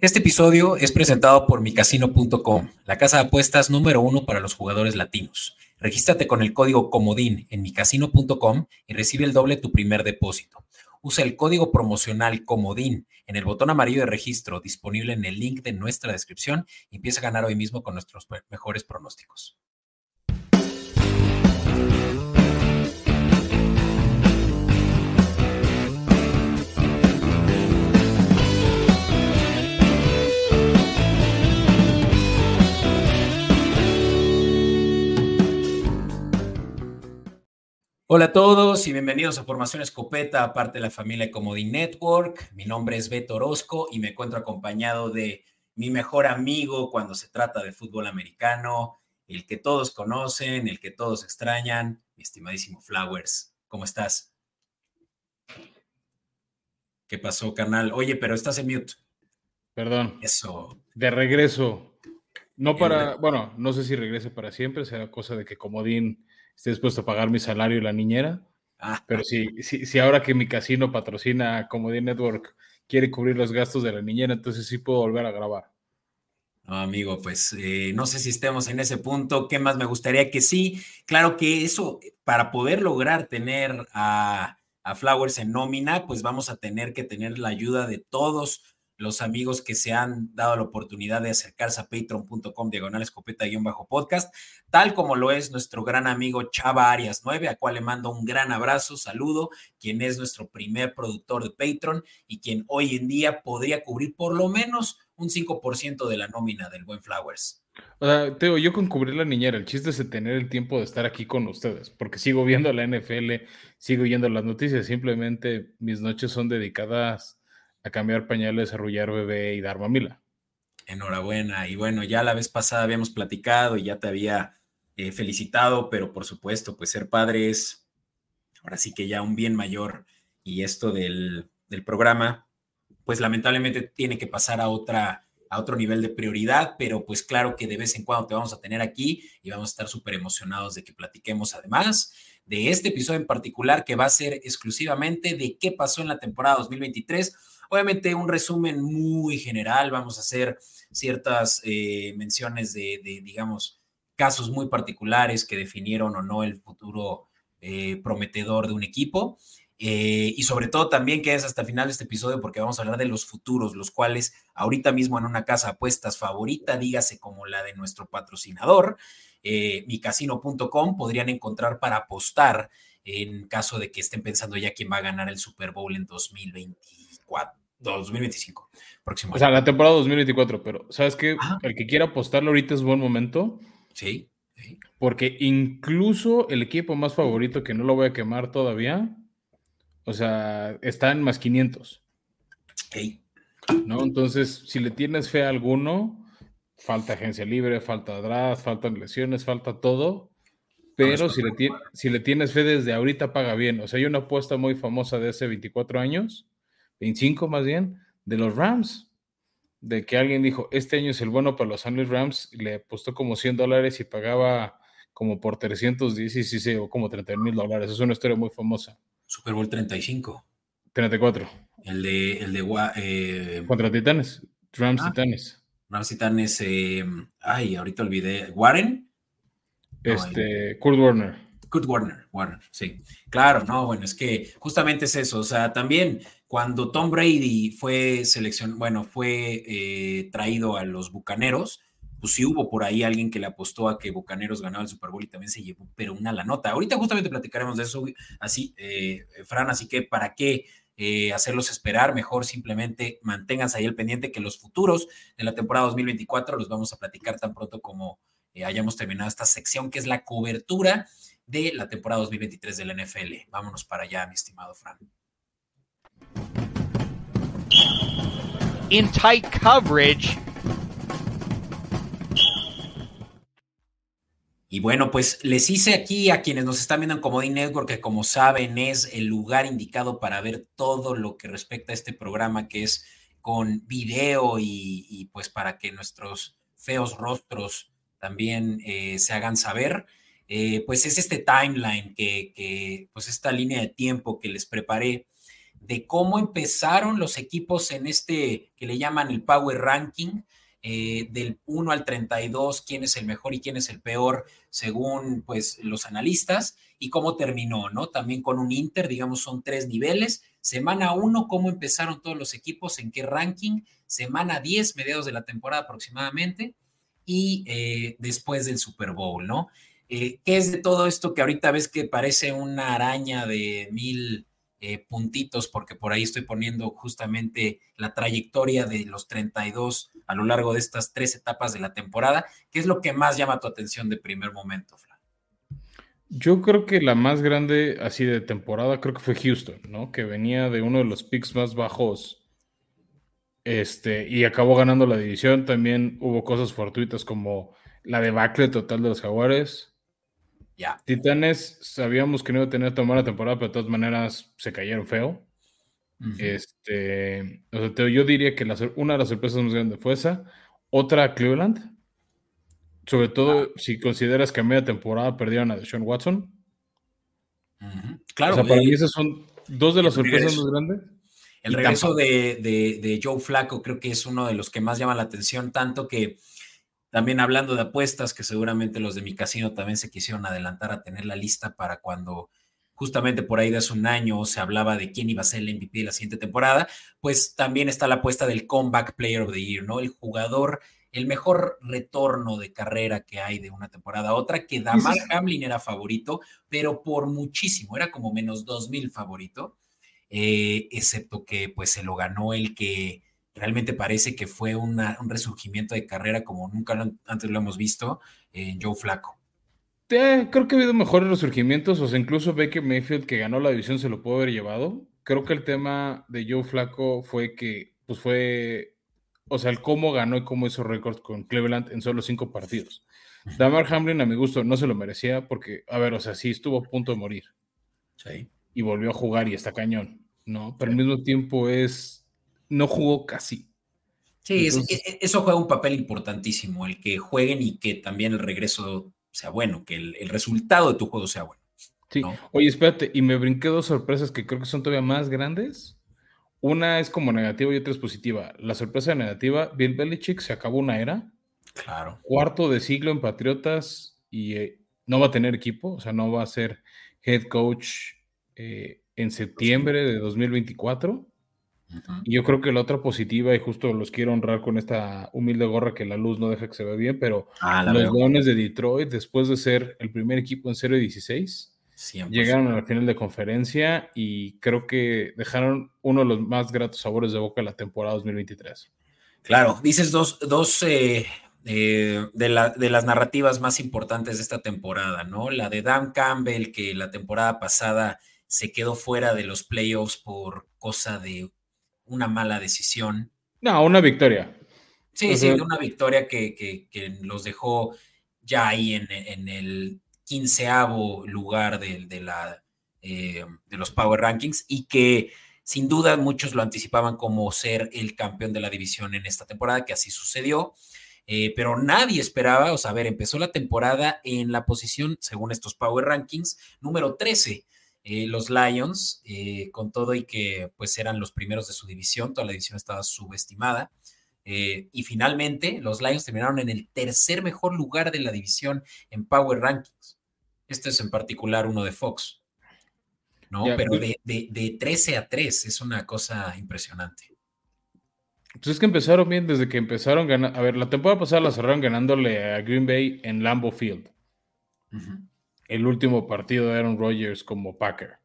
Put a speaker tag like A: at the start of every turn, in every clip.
A: Este episodio es presentado por micasino.com, la casa de apuestas número uno para los jugadores latinos. Regístrate con el código COMODIN en micasino.com y recibe el doble tu primer depósito. Usa el código promocional COMODIN en el botón amarillo de registro disponible en el link de nuestra descripción y empieza a ganar hoy mismo con nuestros mejores pronósticos. Hola a todos y bienvenidos a Formación Escopeta, parte de la familia Comodín Network. Mi nombre es Beto Orozco y me encuentro acompañado de mi mejor amigo cuando se trata de fútbol americano, el que todos conocen, el que todos extrañan, mi estimadísimo Flowers. ¿Cómo estás? ¿Qué pasó, carnal? Oye, pero estás en mute.
B: Perdón.
A: Eso.
B: De regreso. No para, bueno, no sé si regrese para siempre, será cosa de que Comodín esté dispuesto a pagar mi salario y la niñera. Ah. Pero si, si, si, ahora que mi casino patrocina Comedy Network quiere cubrir los gastos de la niñera, entonces sí puedo volver a grabar.
A: No, amigo, pues eh, no sé si estemos en ese punto. ¿Qué más me gustaría que sí? Claro que eso, para poder lograr tener a, a Flowers en nómina, pues vamos a tener que tener la ayuda de todos los amigos que se han dado la oportunidad de acercarse a patreon.com diagonal escopeta-podcast, tal como lo es nuestro gran amigo Chava Arias 9, a cual le mando un gran abrazo, saludo, quien es nuestro primer productor de Patreon y quien hoy en día podría cubrir por lo menos un 5% de la nómina del buen Flowers.
B: O sea, Teo, yo con cubrir la niñera, el chiste es tener el tiempo de estar aquí con ustedes, porque sigo viendo la NFL, sigo viendo las noticias, simplemente mis noches son dedicadas a cambiar pañales, arrullar bebé y dar mamila.
A: Enhorabuena. Y bueno, ya la vez pasada habíamos platicado y ya te había eh, felicitado, pero por supuesto, pues ser padre es ahora sí que ya un bien mayor y esto del, del programa, pues lamentablemente tiene que pasar a otra a otro nivel de prioridad, pero pues claro que de vez en cuando te vamos a tener aquí y vamos a estar súper emocionados de que platiquemos además de este episodio en particular que va a ser exclusivamente de qué pasó en la temporada 2023 Obviamente un resumen muy general, vamos a hacer ciertas eh, menciones de, digamos, casos muy particulares que definieron o no el futuro eh, prometedor de un equipo. Eh, y sobre todo también que es hasta el final de este episodio porque vamos a hablar de los futuros, los cuales ahorita mismo en una casa apuestas favorita, dígase como la de nuestro patrocinador, micasino.com, podrían encontrar para apostar en caso de que estén pensando ya quién va a ganar el Super Bowl en 2024. 2025, próximo.
B: O sea, la temporada 2024, pero ¿sabes qué? El que quiera apostarlo ahorita es buen momento.
A: Sí,
B: Porque incluso el equipo más favorito, que no lo voy a quemar todavía, o sea, está en más 500. ¿No? Entonces, si le tienes fe a alguno, falta agencia libre, falta draft, faltan lesiones, falta todo. Pero si le, si le tienes fe desde ahorita, paga bien. O sea, hay una apuesta muy famosa de hace 24 años 25 más bien, de los Rams. De que alguien dijo, este año es el bueno para los Angeles Rams, y le apostó como 100 dólares y pagaba como por 310 o como 30 mil dólares. Es una historia muy famosa.
A: Super Bowl 35.
B: 34.
A: El de... El de eh,
B: Contra Titanes. Rams ah, Titanes.
A: Rams Titanes. Eh, ay, ahorita olvidé. ¿Warren?
B: Este, Kurt Warner.
A: Kurt Warner, Warner, sí. Claro, no, bueno, es que justamente es eso. O sea, también cuando Tom Brady fue selección, bueno, fue eh, traído a los Bucaneros, pues sí hubo por ahí alguien que le apostó a que Bucaneros ganaba el Super Bowl y también se llevó, pero una la nota. Ahorita justamente platicaremos de eso, así, eh, Fran, así que para qué eh, hacerlos esperar, mejor simplemente manténganse ahí el pendiente que los futuros de la temporada 2024 los vamos a platicar tan pronto como hayamos terminado esta sección, que es la cobertura de la temporada 2023 del NFL. Vámonos para allá, mi estimado Fran.
C: In tight coverage.
A: Y bueno, pues les hice aquí a quienes nos están viendo en Comodín Network que como saben es el lugar indicado para ver todo lo que respecta a este programa que es con video y, pues para que nuestros feos rostros también eh, se hagan saber. Eh, pues es este timeline que, que, pues esta línea de tiempo que les preparé de cómo empezaron los equipos en este que le llaman el Power Ranking, eh, del 1 al 32, quién es el mejor y quién es el peor, según pues los analistas, y cómo terminó, ¿no? También con un Inter, digamos, son tres niveles. Semana 1, cómo empezaron todos los equipos, en qué ranking. Semana 10, mediados de la temporada aproximadamente, y eh, después del Super Bowl, ¿no? Eh, ¿Qué es de todo esto que ahorita ves que parece una araña de mil eh, puntitos, porque por ahí estoy poniendo justamente la trayectoria de los 32 a lo largo de estas tres etapas de la temporada. ¿Qué es lo que más llama tu atención de primer momento, Flan?
B: Yo creo que la más grande así de temporada creo que fue Houston, ¿no? Que venía de uno de los picks más bajos este, y acabó ganando la división. También hubo cosas fortuitas como la debacle total de los Jaguares. Titanes sabíamos que no iba a tener tomar la temporada, pero de todas maneras se cayeron feo. Este, yo diría que una de las sorpresas más grandes fue esa. Otra, Cleveland. Sobre todo ah. si consideras que a media temporada perdieron a Deshaun Watson. Claro. O sea, para mí esas son dos de las sorpresas más grandes.
A: El regreso de, de, Joe Flaco creo que es uno de los que más llama la atención, tanto que también hablando de apuestas, que seguramente los de mi casino también se quisieron adelantar a tener la lista para cuando justamente por ahí de hace un año se hablaba de quién iba a ser el MVP de la siguiente temporada, pues también está la apuesta del Comeback Player of the Year, ¿no? El jugador, el mejor retorno de carrera que hay de una temporada a otra, que Damar Hamlin era favorito, pero por muchísimo, era como menos 2000 favorito, eh, excepto que pues se lo ganó el que realmente parece que fue un resurgimiento de carrera como nunca antes lo hemos visto en Joe Flaco.
B: creo que ha habido mejores resurgimientos, o sea, incluso Baker Mayfield que ganó la división se lo pudo haber llevado. Creo que el tema de Joe Flaco fue que, pues fue, o sea, el cómo ganó y cómo hizo récord con Cleveland en solo cinco partidos. Damar Hamlin, a mi gusto, no se lo merecía porque, a ver, o sea, sí estuvo a punto de morir. Sí. Y volvió a jugar y está cañón, ¿no? Pero al mismo tiempo es no jugó casi.
A: Sí, e, eso juega un papel importantísimo, el que jueguen y que también el regreso sea bueno, que el, resultado de tu juego sea bueno.
B: Sí. Oye, espérate, y me brinqué dos sorpresas que creo que son todavía más grandes. Una es como negativa y otra es positiva. La sorpresa negativa, Bill Belichick se acabó una era.
A: Claro.
B: Cuarto de siglo en Patriotas y eh, no va a tener equipo, o sea, no va a ser head coach eh, en septiembre de 2024. Y yo creo que la otra positiva, y justo los quiero honrar con esta humilde gorra que la luz no deja que se vea bien, pero ah, los Leones de Detroit, después de ser el primer equipo en 0-16, llegaron a la final de conferencia y creo que dejaron uno de los más gratos sabores de boca de la temporada 2023.
A: Claro, dices dos, dos eh, eh, de, la, de las narrativas más importantes de esta temporada, ¿no? La de Dan Campbell, que la temporada pasada se quedó fuera de los playoffs por cosa de una mala decisión.
B: No, una victoria.
A: Sí, sí, una victoria que, los dejó ya ahí en, el quinceavo lugar de, la, eh, de los Power Rankings y que sin duda muchos lo anticipaban como ser el campeón de la división en esta temporada, que así sucedió. Eh, pero nadie esperaba, o sea, a ver, empezó la temporada en la posición, según estos Power Rankings, número 13. Eh, los Lions, eh, con todo y que pues eran los primeros de su división, toda la división estaba subestimada. Eh, y finalmente los Lions terminaron en el tercer mejor lugar de la división en Power Rankings. Este es en particular uno de Fox. ¿No? Pero pues de, de, 13 a 3 es una cosa impresionante.
B: Pues es que empezaron bien desde que empezaron ganando. A ver, la temporada pasada la cerraron ganándole a Green Bay en Lambeau Field el último partido de Aaron Rodgers como Packer.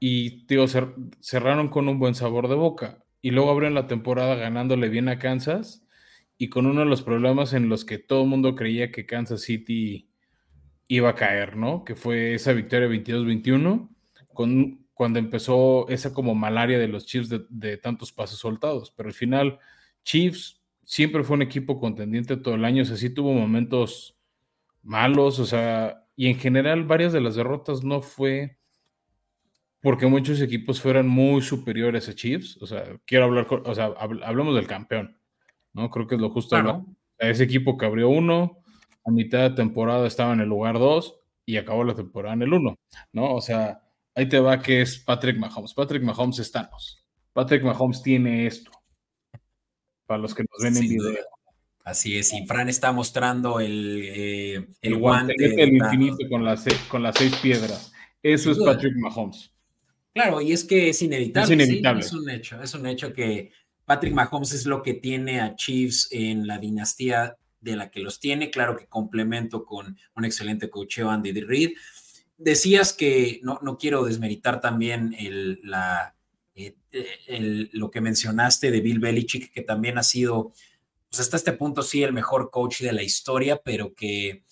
B: Y, digo, cerraron con un buen sabor de boca. Y luego abrieron la temporada ganándole bien a Kansas y con uno de los problemas en los que todo el mundo creía que Kansas City iba a caer, ¿no? Que fue esa victoria 22-21, con, cuando empezó esa como malaria de los Chiefs de, de, tantos pases soltados. Pero al final, Chiefs siempre fue un equipo contendiente todo el año, o sea, sí tuvo momentos malos, o sea, y en general varias de las derrotas no fue porque muchos equipos fueran muy superiores a Chiefs. O sea, quiero hablar, o sea, hablamos del campeón, ¿no? Creo que es lo justo. Ese equipo que abrió uno, a mitad de temporada estaba en el lugar dos y acabó la temporada en el uno, ¿no? O sea, Ahí te va que es Patrick Mahomes. Patrick Mahomes estamos. Patrick Mahomes tiene esto. Para los que nos ven en video.
A: Así es, y Fran está mostrando el, eh,
B: el, guante, del infinito con las, con las seis piedras. Eso es Patrick Mahomes.
A: Claro, y es que es inevitable. Es inevitable. es un hecho, es un hecho que Patrick Mahomes es lo que tiene a Chiefs en la dinastía de la que los tiene. Claro que complemento con un excelente cocheo Andy Reid. Decías que no, no quiero desmeritar también el, la, eh, el, lo que mencionaste de Bill Belichick, que también ha sido pues, hasta este punto sí el mejor coach de la historia, pero que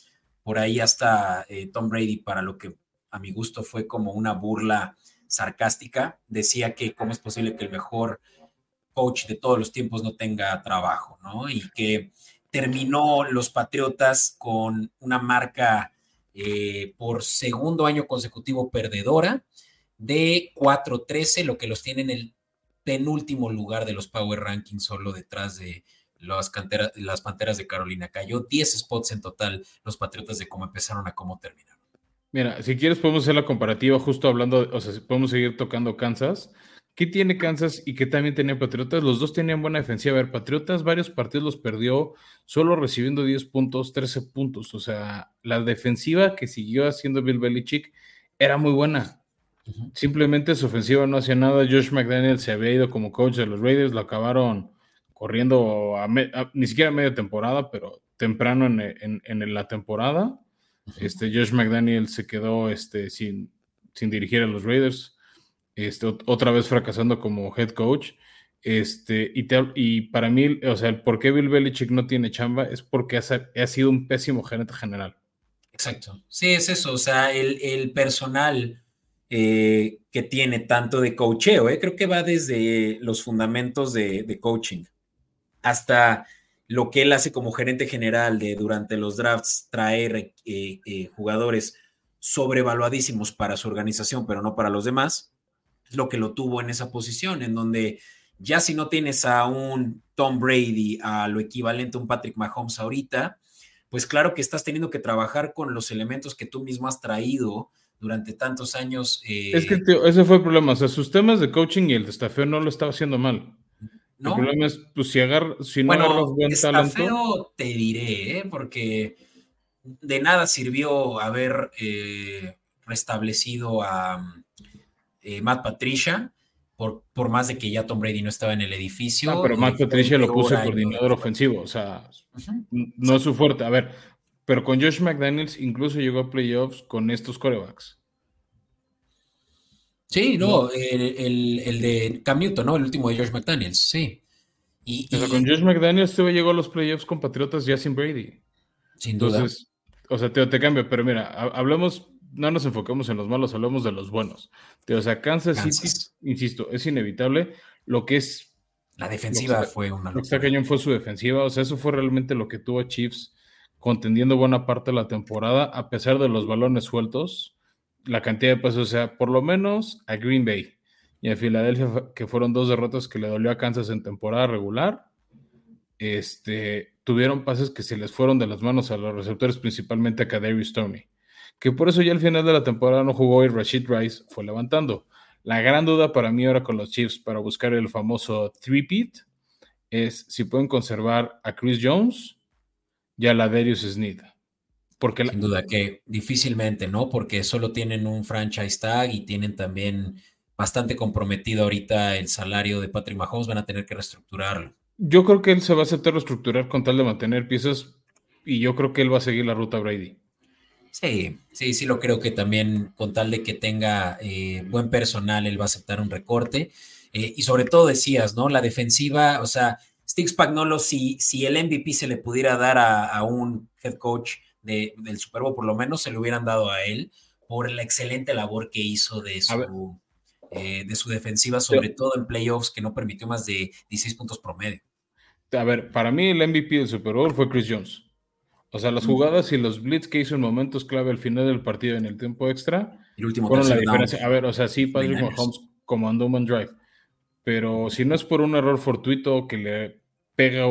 A: por ahí hasta eh, Tom Brady, para lo que a mi gusto fue como una burla sarcástica, decía que cómo es posible que el mejor coach de todos los tiempos no tenga trabajo, ¿no? Y que terminó los Patriotas con una marca eh, por segundo año consecutivo perdedora de 4-13, lo que los tiene en el penúltimo lugar de los Power Rankings, solo detrás de las, canteras, las Panteras de Carolina. Cayó 10 spots en total los Patriotas de cómo empezaron a cómo terminaron.
B: Mira, si quieres podemos hacer la comparativa justo hablando, o sea, podemos seguir tocando Kansas. ¿Qué tiene Kansas y qué también tenía Patriotas? Los dos tenían buena defensiva. A ver, Patriotas varios partidos los perdió solo recibiendo 10 puntos, 13 puntos. O sea, la defensiva que siguió haciendo Bill Belichick era muy buena. Simplemente su ofensiva no hacía nada. Josh McDaniel se había ido como coach de los Raiders, lo acabaron corriendo ni siquiera a media temporada, pero temprano en, la temporada. Este, Josh McDaniel se quedó este, sin, sin dirigir a los Raiders, este, otra vez fracasando como head coach. Este, y, y para mí, o sea, el por qué Bill Belichick no tiene chamba es porque ha, sido un pésimo gerente general.
A: Exacto. Sí, es eso. O sea, el, personal eh, que tiene tanto de coacheo, eh, creo que va desde los fundamentos de, de coaching hasta lo que él hace como gerente general de durante los drafts traer eh, eh, jugadores sobrevaluadísimos para su organización, pero no para los demás, es lo que lo tuvo en esa posición, en donde ya si no tienes a un Tom Brady, a lo equivalente a un Patrick Mahomes ahorita, pues claro que estás teniendo que trabajar con los elementos que tú mismo has traído durante tantos años.
B: Eh, es que ese fue el problema, o sea, sus temas de coaching y el de no lo estaba haciendo mal. ¿No? El problema es, pues, si, si no bueno, agarras buen está talento.
A: Feo, te diré, ¿eh? porque de nada sirvió haber eh, restablecido a eh, Matt Patricia, por, por, más de que ya Tom Brady no estaba en el edificio.
B: No, pero Matt Patricia lo puso coordinador ofensivo, o sea, no es su fuerte. A ver, pero con Josh McDaniels incluso llegó a playoffs con estos corebacks.
A: Sí, no, el, de Cam Newton, ¿no? El último de George McDaniels, sí.
B: Y, con George McDaniels te llegó a los playoffs con Patriotas ya sin Brady.
A: Sin duda. Entonces,
B: o sea, te, te cambio, pero mira, hablamos, no nos enfocamos en los malos, hablamos de los buenos. o sea, Kansas, City, insisto, es inevitable. Lo que es.
A: La defensiva fue una.
B: Lo que está cañón fue su defensiva. O sea, eso fue realmente lo que tuvo a Chiefs contendiendo buena parte de la temporada, a pesar de los balones sueltos la cantidad de pasos, o sea, por lo menos a Green Bay y a Filadelfia, que fueron dos derrotas que le dolió a Kansas en temporada regular, este, tuvieron pases que se les fueron de las manos a los receptores, principalmente a Kadarius Tony, que por eso ya al final de la temporada no jugó y Rashid Rice fue levantando. La gran duda para mí ahora con los Chiefs para buscar el famoso three-peat es si pueden conservar a Chris Jones y a la Darius Sneed.
A: Porque Sin duda que difícilmente, ¿no? Porque solo tienen un franchise tag y tienen también bastante comprometido ahorita el salario de Patrick Mahomes, van a tener que reestructurarlo.
B: Yo creo que él se va a aceptar reestructurar con tal de mantener piezas y yo creo que él va a seguir la ruta Brady.
A: Sí, sí, sí lo creo que también con tal de que tenga eh, buen personal, él va a aceptar un recorte. Eh, y sobre todo decías, ¿no? La defensiva, o sea, Steve Spagnolo, si, si el MVP se le pudiera dar a un head coach del Super Bowl, por lo menos se lo hubieran dado a él por la excelente labor que hizo de su, eh, de su defensiva, sobre todo en playoffs, que no permitió más de 16 puntos promedio.
B: A ver, para mí el MVP del Super Bowl fue Chris Jones. O sea, las jugadas y los blitz que hizo en momentos clave al final del partido en el tiempo extra
A: el último
B: fueron la diferencia. A ver, o sea, sí, Patrick Mahomes comandó un drive, pero si no es por un error fortuito que le pega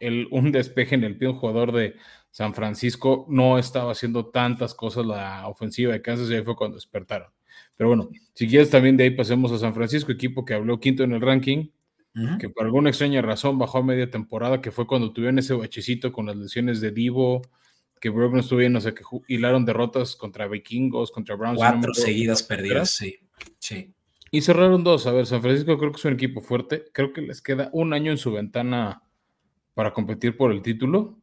B: el, un despeje en el pie a un jugador de San Francisco no estaba haciendo tantas cosas la ofensiva de Kansas y ahí fue cuando despertaron. Pero bueno, si quieres también de ahí pasemos a San Francisco, equipo que habló quinto en el ranking, que por alguna extraña razón bajó a media temporada, que fue cuando tuvieron ese bachecito con las lesiones de Divo, que Brock no estuvo bien, o sea, que hilaron derrotas contra Vikingos, contra Browns.
A: Cuatro seguidas perdidas, sí. sí.
B: Y cerraron dos. A ver, San Francisco creo que es un equipo fuerte. Creo que les queda un año en su ventana para competir por el título.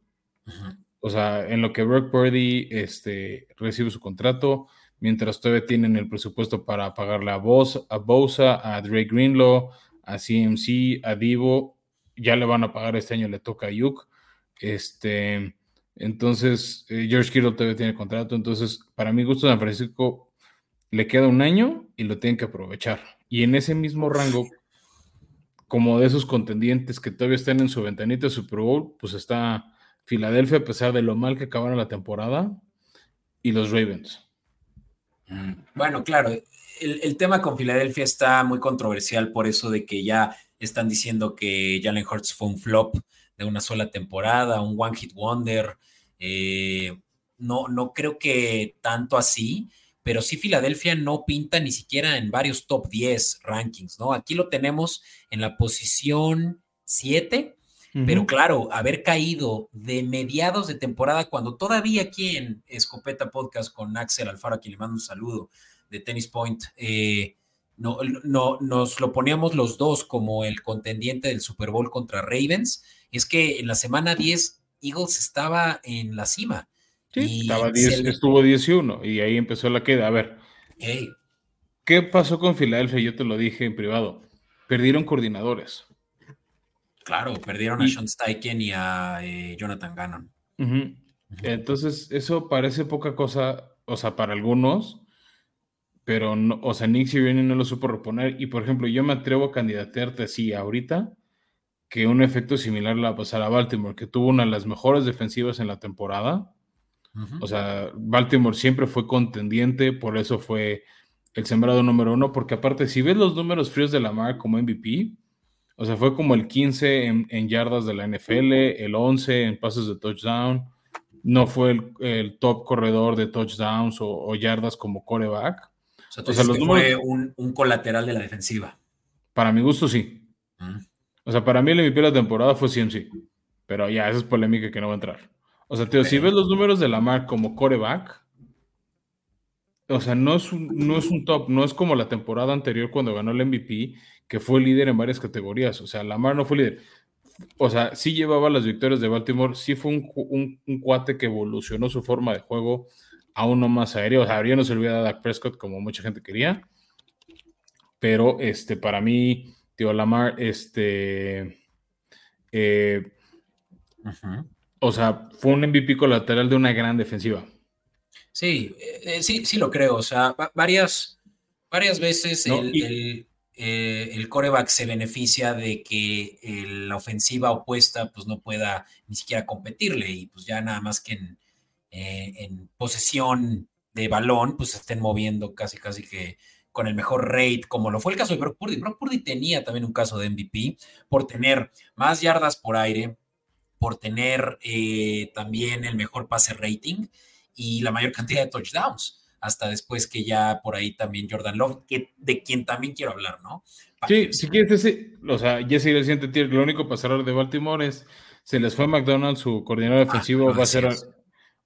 B: O sea, en lo que Brock Purdy este, recibe su contrato, mientras todavía tienen el presupuesto para pagarle a, Bosa, a Bosa, a Drake Greenlaw, a CMC, a Divo, ya le van a pagar este año, le toca a Yuk. Este, entonces, eh, George Kittle todavía tiene contrato. Entonces, para mi gusto, San Francisco le queda un año y lo tienen que aprovechar. Y en ese mismo rango, como de esos contendientes que todavía están en su ventanita de Super Bowl, pues está Filadelfia, a pesar de lo mal que acabaron la temporada, y los Ravens.
A: Mm, bueno, claro, el, tema con Filadelfia está muy controversial por eso de que ya están diciendo que Jalen Hurts fue un flop de una sola temporada, un one hit wonder. Eh, no, no creo que tanto así, pero sí Filadelfia no pinta ni siquiera en varios top 10 rankings, ¿no? Aquí lo tenemos en la posición 7, pero claro, haber caído de mediados de temporada cuando todavía aquí en Escopeta Podcast con Axel Alfaro, a quien le mando un saludo, de Tennis Point, eh, no, no, nos lo poníamos los dos como el contendiente del Super Bowl contra Ravens. Es que en la semana 10 Eagles estaba en la cima.
B: Sí, estaba 10, estuvo 11 y ahí empezó la queda. A ver, ¿qué pasó con Filadelfia? Yo te lo dije en privado. Perdieron coordinadores.
A: Claro, perdieron a Sean Steichen y a eh, Jonathan Gannon.
B: Entonces, eso parece poca cosa, o sea, para algunos, pero, no, o sea, Nick Sirianni no lo supo reponer. Y, por ejemplo, yo me atrevo a candidatearte así ahorita que un efecto similar le va a pasar a Baltimore, que tuvo una de las mejores defensivas en la temporada. O sea, Baltimore siempre fue contendiente, por eso fue el sembrado número uno, porque aparte, si ves los números fríos de Lamar como MVP, o sea, fue como el 15 en, yardas de la NFL, el 11 en pases de touchdown, no fue el, top corredor de touchdowns o yardas como coreback.
A: O sea, los fue un, colateral de la defensiva.
B: Para mi gusto, sí. Mm. O sea, para mí el MVP de la temporada fue CMC. Pero ya, esa es polémica que no va a entrar. O sea, tío, si ves los números de Lamar como coreback, o sea, no es, un, no es un top, no es como la temporada anterior cuando ganó el MVP, que fue líder en varias categorías. O sea, Lamar no fue líder. O sea, sí llevaba las victorias de Baltimore, sí fue un, un cuate que evolucionó su forma de juego, a uno más aéreo. O sea, habría no se olvidado a Dak Prescott como mucha gente quería. Pero este, para mí, tío Lamar, este. Eh, o sea, fue un MVP colateral de una gran defensiva.
A: Sí, eh, sí, sí lo creo. O sea, varias, varias veces el, el, coreback se beneficia de que la ofensiva opuesta pues no pueda ni siquiera competirle y pues ya nada más que en, eh, en posesión de balón, pues se estén moviendo casi, casi que con el mejor rate, como lo fue el caso de Brock Purdy. Brock Purdy tenía también un caso de MVP por tener más yardas por aire, por tener eh, también el mejor pase rating y la mayor cantidad de touchdowns. Hasta después que ya por ahí también Jordan Love, que, de quien también quiero hablar, ¿no?
B: sí, si quieres, ese, o sea, Jesse el siguiente tier, lo único pasador de Baltimore es, se les fue a McDonald's, su coordinador ah, defensivo va a ser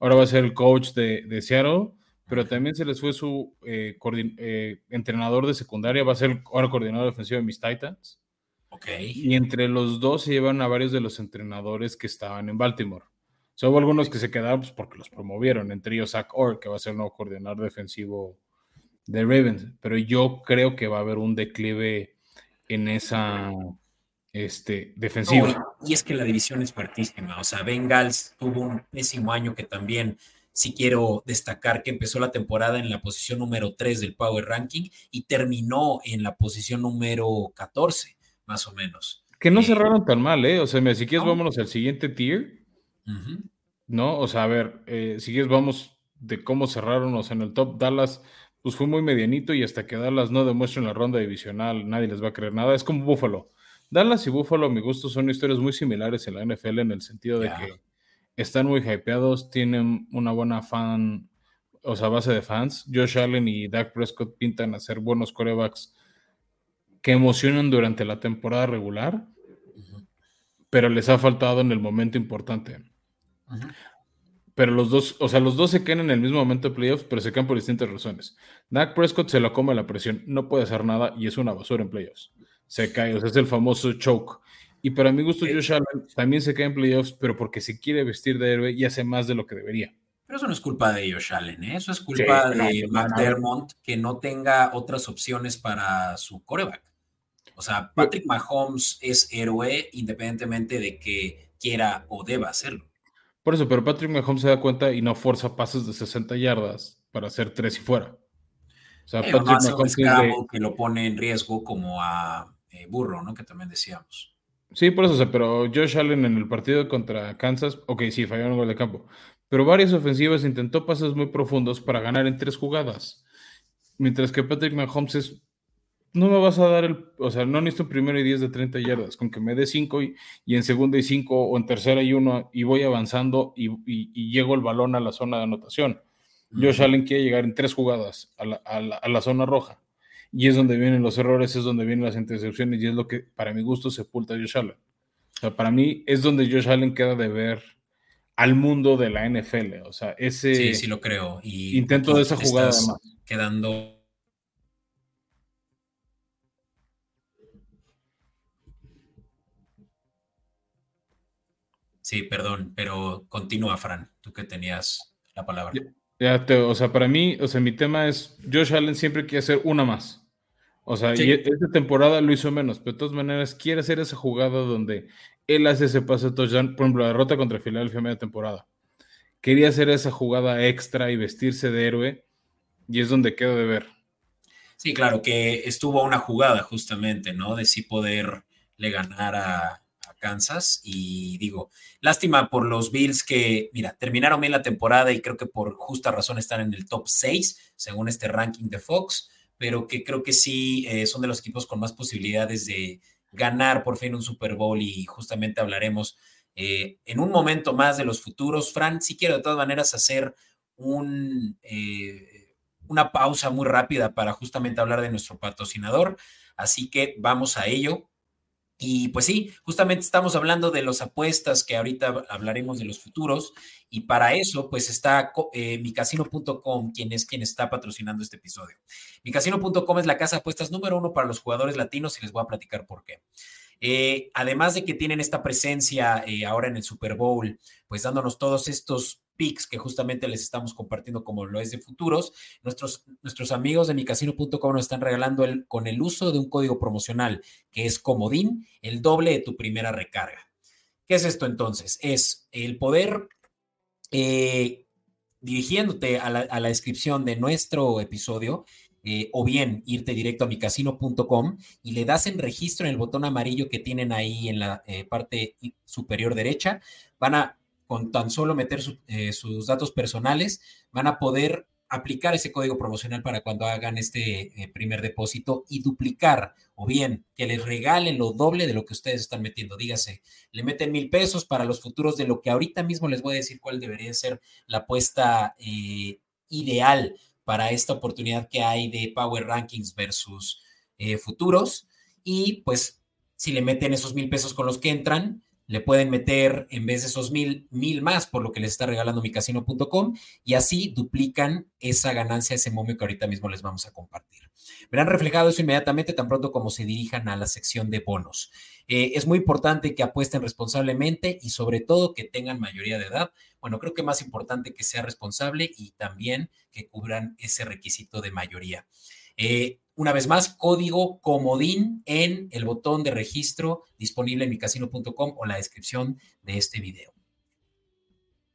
B: ahora va a ser el coach de, Seattle, pero también se les fue su eh, eh, entrenador de secundaria, va a ser ahora coordinador defensivo de mis Titans.
A: Ok.
B: Y entre los dos se llevan a varios de los entrenadores que estaban en Baltimore. O hubo algunos que se quedaron pues, porque los promovieron, entre ellos Zach Orr, que va a ser el nuevo coordinador defensivo de Ravens. Pero yo creo que va a haber un declive en esa este, defensivo.
A: y es que la división es fuertísima. O sea, Bengals tuvo un pésimo año que también, si quiero destacar, que empezó la temporada en la posición número 3 del Power Ranking y terminó en la posición número 14, más o menos.
B: Que no eh, cerraron tan mal, ¿eh? O sea, si quieres, vámonos al siguiente tier. ¿No? O sea, a ver, eh, si quieres, vamos de cómo cerraron, o sea, en el top Dallas, pues fue muy medianito y hasta que Dallas no demuestre en la ronda divisional, nadie les va a creer nada. Es como Buffalo. Dallas y Buffalo, a mi gusto, son historias muy similares en la NFL en el sentido de que están muy hypeados, tienen una buena fan, o sea, base de fans. Josh Allen y Dak Prescott pintan a ser buenos corebacks que emocionan durante la temporada regular, pero les ha faltado en el momento importante. Pero los dos, o sea, los dos se quedan en el mismo momento de playoffs, pero se quedan por distintas razones. Dak Prescott se lo come la presión, no puede hacer nada y es una basura en playoffs. Se cae, o sea, es el famoso choke. Y para mi gusto, Josh Allen también se cae en playoffs, pero porque se quiere vestir de héroe y hace más de lo que debería.
A: Pero eso no es culpa de Josh Allen, ¿eh? eso es culpa de McDermott que no tenga otras opciones para su coreback. O sea, Patrick Mahomes es héroe independientemente de que quiera o deba hacerlo.
B: Por eso, pero Patrick Mahomes se da cuenta y no forza pases de 60 yardas para hacer tres y fuera.
A: O sea, Patrick Mahomes que lo pone en riesgo como a eh, Burro, ¿no? Que también decíamos.
B: Sí, por eso, pero Josh Allen en el partido contra Kansas, ok, sí, falló un gol de campo, pero varias ofensivas intentó pases muy profundos para ganar en tres jugadas. Mientras que Patrick Mahomes es no me vas a dar el, o sea, no necesito primero y 10 de 30 yardas, con que me dé 5 y, en segunda y 5 o en tercera y 1 y voy avanzando y, llego el balón a la zona de anotación. Josh Allen quiere llegar en tres jugadas a la, zona roja y es donde vienen los errores, es donde vienen las intercepciones y es lo que para mi gusto sepulta a Josh Allen. O sea, para mí es donde Josh Allen queda de ver al mundo de la NFL, o sea, ese...
A: Sí, sí lo creo. Y
B: intento de esa jugada además.
A: Quedando Sí, perdón, pero continúa, Fran, tú que tenías la palabra.
B: Ya, o sea, para mí, o sea, mi tema es, Josh Allen siempre quiere hacer una más. O sea, y esta temporada lo hizo menos, pero de todas maneras quiere hacer esa jugada donde él hace ese pase touchdown, por ejemplo, la derrota contra Filadelfia media temporada. Quería hacer esa jugada extra y vestirse de héroe, y es donde queda de ver.
A: Sí, claro, que estuvo una jugada justamente, ¿no? De sí poderle ganar a, Kansas. Y digo, lástima por los Bills que, mira, terminaron bien la temporada y creo que por justa razón están en el top 6, según este ranking de Fox, pero que creo que sí eh, son de los equipos con más posibilidades de ganar por fin un Super Bowl y justamente hablaremos eh, en un momento más de los futuros. Fran, si quiero de todas maneras hacer un, eh, una pausa muy rápida para justamente hablar de nuestro patrocinador, así que vamos a ello. Y pues sí, justamente estamos hablando de las apuestas que ahorita hablaremos de los futuros y para eso pues está eh, micasino.com quien es quien está patrocinando este episodio. Micasino.com es la casa de apuestas número uno para los jugadores latinos y les voy a platicar por qué. Eh, además de que tienen esta presencia eh, ahora en el Super Bowl, pues dándonos todos estos picks que justamente les estamos compartiendo como lo es de futuros. Nuestros, nuestros amigos de micasino.com nos están regalando el, con el uso de un código promocional que es comodín, el doble de tu primera recarga. ¿Qué es esto entonces? Es el poder, eh, dirigiéndote a la, descripción de nuestro episodio, eh, o bien irte directo a micasino.com y le das en registro en el botón amarillo que tienen ahí en la eh, parte superior derecha. Van a con tan solo meter eh, sus datos personales, van a poder aplicar ese código promocional para cuando hagan este eh, primer depósito y duplicar, o bien que les regalen lo doble de lo que ustedes están metiendo. Dígase, le meten mil pesos para los futuros de lo que ahorita mismo les voy a decir cuál debería ser la apuesta eh, ideal para esta oportunidad que hay de Power Rankings versus futuros. Y pues, si le meten esos mil pesos con los que entran, le pueden meter en vez de esos mil, mil más por lo que les está regalando micasino.com y así duplican esa ganancia, ese momio que ahorita mismo les vamos a compartir. Verán reflejado eso inmediatamente tan pronto como se dirijan a la sección de bonos. Eh, es muy importante que apuesten responsablemente y sobre todo que tengan mayoría de edad. Bueno, creo que más importante que sea responsable y también que cubran ese requisito de mayoría. Eh, una vez más, código comodín en el botón de registro disponible en micasino.com o la descripción de este video.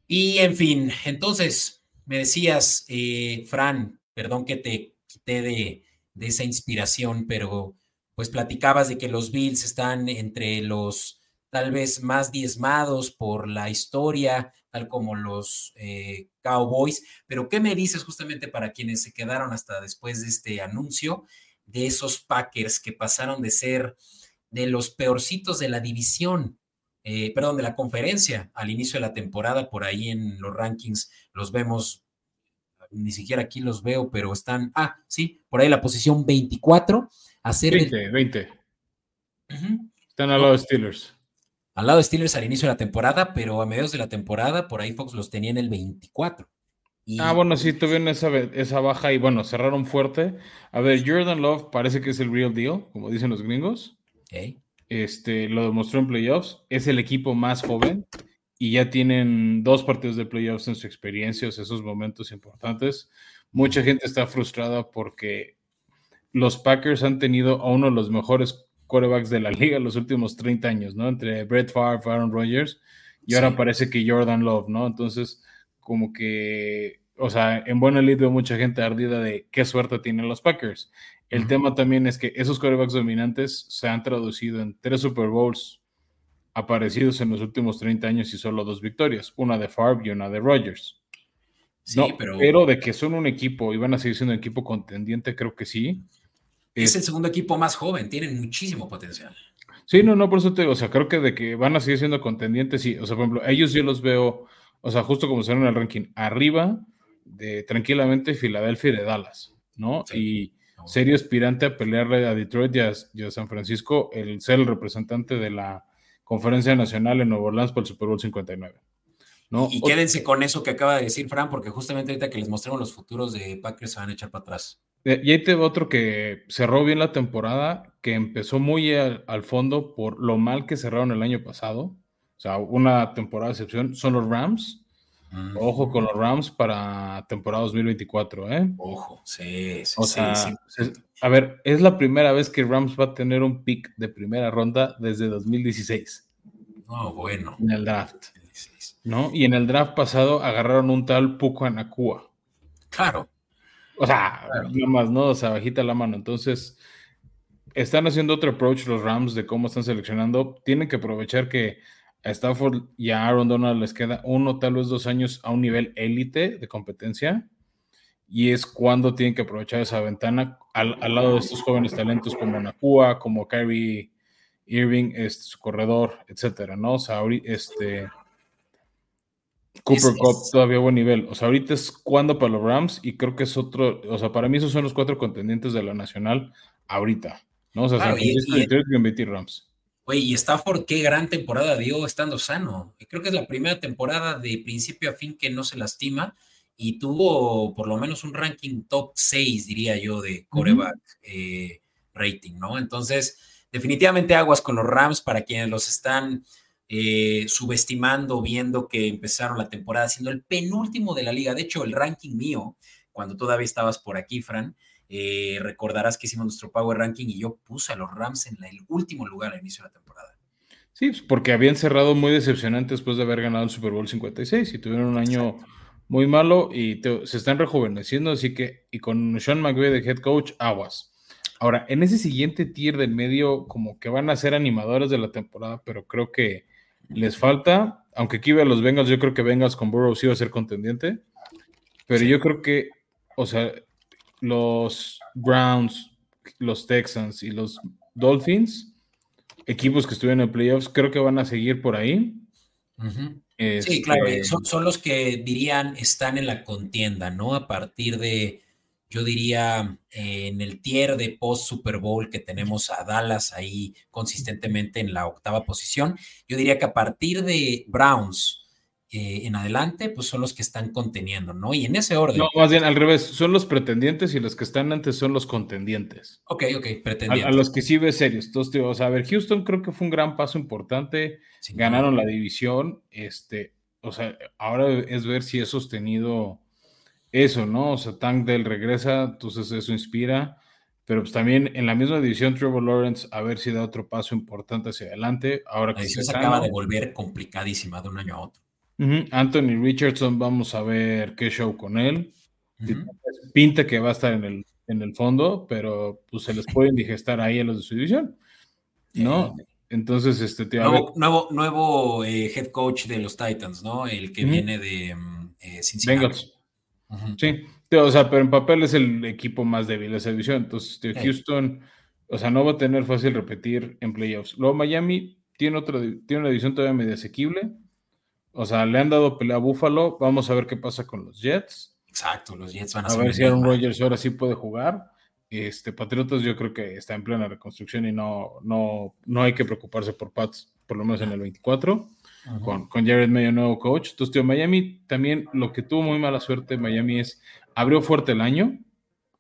A: Y en fin, entonces, me decías, eh, Fran, perdón que te quité de, de esa inspiración, pero pues platicabas de que los Bills están entre los tal vez más diezmados por la historia, tal como los eh, Cowboys. Pero, ¿qué me dices justamente para quienes se quedaron hasta después de este anuncio de esos Packers que pasaron de ser de los peorcitos de la división, eh, perdón, de la conferencia al inicio de la temporada, por ahí en los rankings los vemos ni siquiera aquí los veo, pero están, ah, sí, por ahí la posición 24. Hacer
B: 20, 20. Están al lado de Steelers.
A: Al lado de Steelers al inicio de la temporada, pero a mediados de la temporada, por ahí Fox los tenía en el 24.
B: Ah, bueno, sí, tuvieron esa, esa baja y bueno, cerraron fuerte. A ver, Jordan Love parece que es el real deal, como dicen los gringos. Este, lo demostró en playoffs. Es el equipo más joven y ya tienen dos partidos de playoffs en su experiencia, esos momentos importantes. Mucha gente está frustrada porque los Packers han tenido a uno de los mejores quarterbacks de la liga los últimos 30 años, ¿no? Entre Brett Favre, Aaron Rodgers y ahora parece que Jordan Love, ¿no? Entonces, como que, o sea, en buena lid veo mucha gente ardida de qué suerte tienen los Packers. El tema también es que esos quarterbacks dominantes se han traducido en tres Super Bowls aparecidos en los últimos 30 años y solo dos victorias, una de Favre y una de Rodgers. Sí, pero... pero de que son un equipo y van a seguir siendo un equipo contendiente, creo que sí.
A: Es, el segundo equipo más joven, tienen muchísimo potencial.
B: Sí, no, no, por eso te digo, o sea, creo que de que van a seguir siendo contendientes, sí, o sea, por ejemplo, ellos yo los veo, o sea, justo como se en el ranking, arriba de tranquilamente Filadelfia y de Dallas, ¿no? Y serio aspirante a pelearle a Detroit y a, San Francisco el ser el representante de la Conferencia Nacional en Nueva Orleans por el Super Bowl 59.
A: ¿no? Y, quédense con eso que acaba de decir Fran, porque justamente ahorita que les mostremos los futuros de Packers se van a echar para atrás.
B: Eh, y ahí te otro que cerró bien la temporada, que empezó muy al, fondo por lo mal que cerraron el año pasado. O sea, una temporada de excepción son los Rams. Mm. Ojo con los Rams para temporada 2024, ¿eh?
A: Ojo, sí, sí,
B: o sea, a ver, es la primera vez que Rams va a tener un pick de primera ronda desde 2016.
A: No, bueno.
B: En el draft. ¿No? Y en el draft pasado agarraron un tal Puko Anakua.
A: Claro.
B: O sea, nada más, ¿no? O sea, bajita la mano. Entonces, están haciendo otro approach los Rams de cómo están seleccionando. Tienen que aprovechar que a Stafford y a Aaron Donald les queda uno, tal vez dos años a un nivel élite de competencia. Y es cuando tienen que aprovechar esa ventana al, lado de estos jóvenes talentos como Nakua, como Kyrie Irving, este, su corredor, etcétera, ¿no? O sea, este Cooper Cup todavía buen nivel. O sea, ahorita es cuando para los Rams y creo que es otro, o sea, para mí esos son los cuatro contendientes de la nacional ahorita, ¿no? O sea, claro, y, y, Rams.
A: Oye, y Stafford, qué gran temporada dio estando sano. Creo que es la primera temporada de principio a fin que no se lastima y tuvo por lo menos un ranking top 6, diría yo, de coreback eh, rating, ¿no? Entonces, definitivamente aguas con los Rams para quienes los están eh, subestimando, viendo que empezaron la temporada siendo el penúltimo de la liga. De hecho, el ranking mío, cuando todavía estabas por aquí, Fran, eh, recordarás que hicimos nuestro Power Ranking y yo puse a los Rams en el último lugar al inicio de la temporada.
B: Sí, pues, porque habían cerrado muy decepcionante después de haber ganado el Super Bowl 56 y tuvieron un año muy malo y se están rejuveneciendo, así que, y con Sean McVay de head coach, aguas. Ahora, en ese siguiente tier del medio, como que van a ser animadores de la temporada, pero creo que les falta, aunque aquí vea los Bengals, yo creo que Bengals con Burrow sí va a ser contendiente, pero yo creo que, o sea, los Browns, los Texans y los Dolphins, equipos que estuvieron en playoffs, creo que van a seguir por ahí.
A: sí, claro, este, son, son, los que dirían están en la contienda, ¿no? A partir de yo diría, en el tier de post Super Bowl que tenemos a Dallas ahí consistentemente en la octava posición, yo diría que a partir de Browns eh, en adelante, pues son los que están conteniendo, ¿no? Y en ese orden. No,
B: más bien al revés, son los pretendientes y los que están antes son los contendientes.
A: Ok, ok, pretendientes.
B: A, los que sí ves serios. Entonces, o sea, a ver, Houston creo que fue un gran paso importante, ganaron la división, este, o sea, ahora es ver si es sostenido eso, ¿no? O sea, Tank Dell regresa, entonces eso inspira, pero pues también en la misma división Trevor Lawrence a ver si da otro paso importante hacia adelante. Ahora que
A: se acaba de volver complicadísima de un año a otro.
B: Anthony Richardson, vamos a ver qué show con él. Pinta que va a estar en el, en el fondo, pero pues se les puede indigestar ahí a los de su división, ¿no? Entonces, este
A: te nuevo, nuevo, nuevo eh, head coach de los Titans, ¿no? El que viene de mm, eh, Cincinnati.
B: Sí, o sea, pero en papel es el equipo más débil de esa división. Entonces, Houston, o sea, no va a tener fácil repetir en playoffs. Luego Miami tiene, otra, tiene una división todavía medio asequible. O sea, le han dado pelea a Buffalo. Vamos a ver qué pasa con los Jets.
A: Exacto, los Jets van a,
B: a ver si Aaron Rodgers ahora sí puede jugar. Este, Patriotas yo creo que está en plena reconstrucción y no, no, no hay que preocuparse por Pats, por lo menos en el 24, con, Jared Mayo, nuevo coach. Entonces, tío, Miami también lo que tuvo muy mala suerte Miami es, abrió fuerte el año,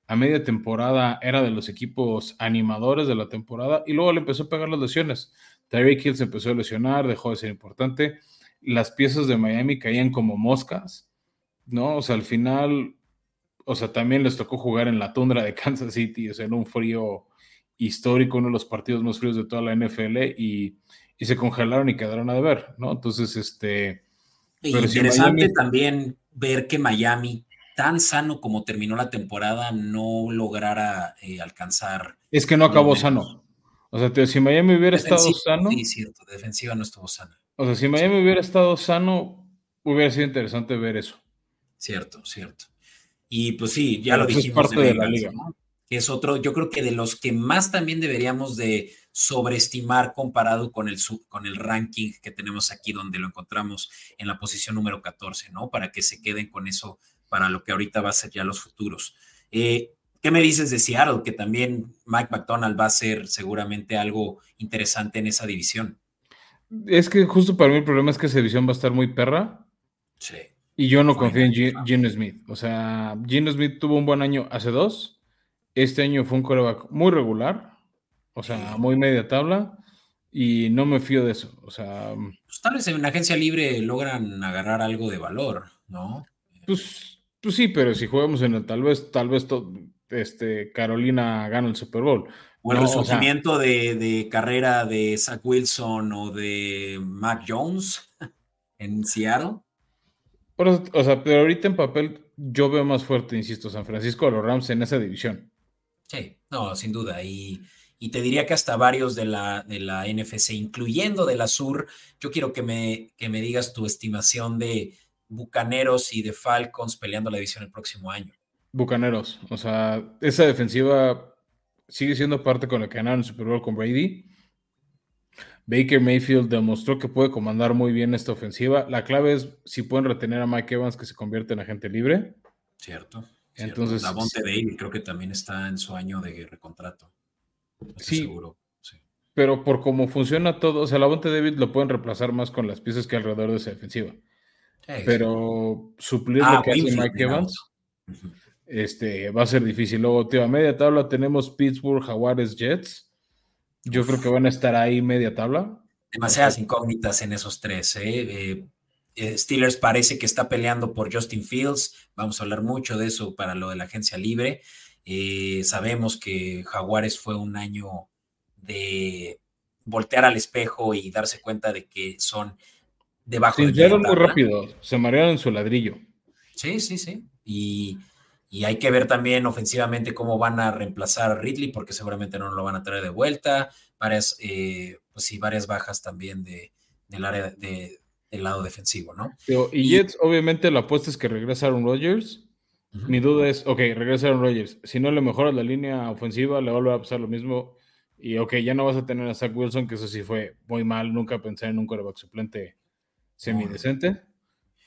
B: a media temporada era de los equipos animadores de la temporada y luego le empezó a pegar las lesiones. Tyreek Hill se empezó a lesionar, dejó de ser importante. Las piezas de Miami caían como moscas ¿no? O sea, al final, o sea, también les tocó jugar en la tundra de Kansas City, o sea, en un frío histórico, uno de los partidos más fríos de toda la NFL, y, se congelaron y quedaron a deber, ¿no? Entonces, este...
A: interesante también ver que Miami, tan sano como terminó la temporada, no lograra eh, alcanzar...
B: Es que no acabó sano. O sea, si Miami hubiera estado sano...
A: Sí, cierto, defensiva no estuvo sana.
B: O sea, si Miami hubiera estado sano, hubiera sido interesante ver eso.
A: Cierto, cierto. Y pues sí, ya lo dijimos.
B: de, la liga.
A: Que es otro, yo creo que de los que más también deberíamos de sobreestimar comparado con el, con el ranking que tenemos aquí, donde lo encontramos en la posición número 14, ¿no? Para que se queden con eso para lo que ahorita va a ser ya los futuros. Eh, ¿Qué me dices de Seattle? Que también Mike McDonald va a ser seguramente algo interesante en esa división.
B: Es que justo para mí el problema es que esa división va a estar muy perra.
A: Sí.
B: Y yo no confío en Gino Smith. O sea, Gino Smith tuvo un buen año hace dos. Este año fue un coreback muy regular. O sea, muy media tabla. Y no me fío de eso. O sea.
A: Pues tal vez en una agencia libre logran agarrar algo de valor, ¿no?
B: Pues, pues sí, pero si jugamos en el tal vez, tal vez este, Carolina gana el Super Bowl.
A: O el resurgimiento de, de, carrera de Zach Wilson o de Mac Jones en Seattle
B: o sea, pero ahorita en papel yo veo más fuerte, insisto, San Francisco de los Rams en esa división.
A: Sí, no, sin duda. Y, te diría que hasta varios de la, de la NFC, incluyendo de la Sur, yo quiero que me, que me digas tu estimación de Bucaneros y de Falcons peleando la división el próximo año.
B: Bucaneros, o sea, esa defensiva sigue siendo parte con la que ganaron el Super Bowl con Brady Baker Mayfield demostró que puede comandar muy bien esta ofensiva. La clave es si pueden retener a Mike Evans que se convierte en agente libre.
A: Cierto. Entonces, la Bonte David creo que también está en su año de recontrato.
B: Sí, seguro. Sí. Pero por cómo funciona todo, o sea, la Bonte David lo pueden reemplazar más con las piezas que alrededor de esa defensiva. pero suplir lo ah, que hace Mike Evans este, va a ser difícil. Luego, tío, a media tabla tenemos Pittsburgh, Jaguares, Jets. Yo creo que van a estar ahí media tabla.
A: Demasiadas incógnitas en esos tres. ¿eh? Eh, eh, Steelers parece que está peleando por Justin Fields. Vamos a hablar mucho de eso para lo de la agencia libre. Sabemos que Jaguares fue un año de voltear al espejo y darse cuenta de que son debajo
B: de la muy rápido, se marearon en su ladrillo.
A: Sí, sí, sí. Y y hay que ver también ofensivamente cómo van a reemplazar a Ridley, porque seguramente no lo van a traer de vuelta. Varias, eh, pues sí, varias bajas también de, del área de, del lado defensivo, ¿no?
B: y, Jets, obviamente, la apuesta es que regresa Aaron Rodgers. Mi duda es, ok, regresa Aaron Rodgers. Si no le mejora la línea ofensiva, le va a pasar lo mismo. Y ok, ya no vas a tener a Zach Wilson, que eso sí fue muy mal. Nunca pensé en un quarterback suplente semidecente.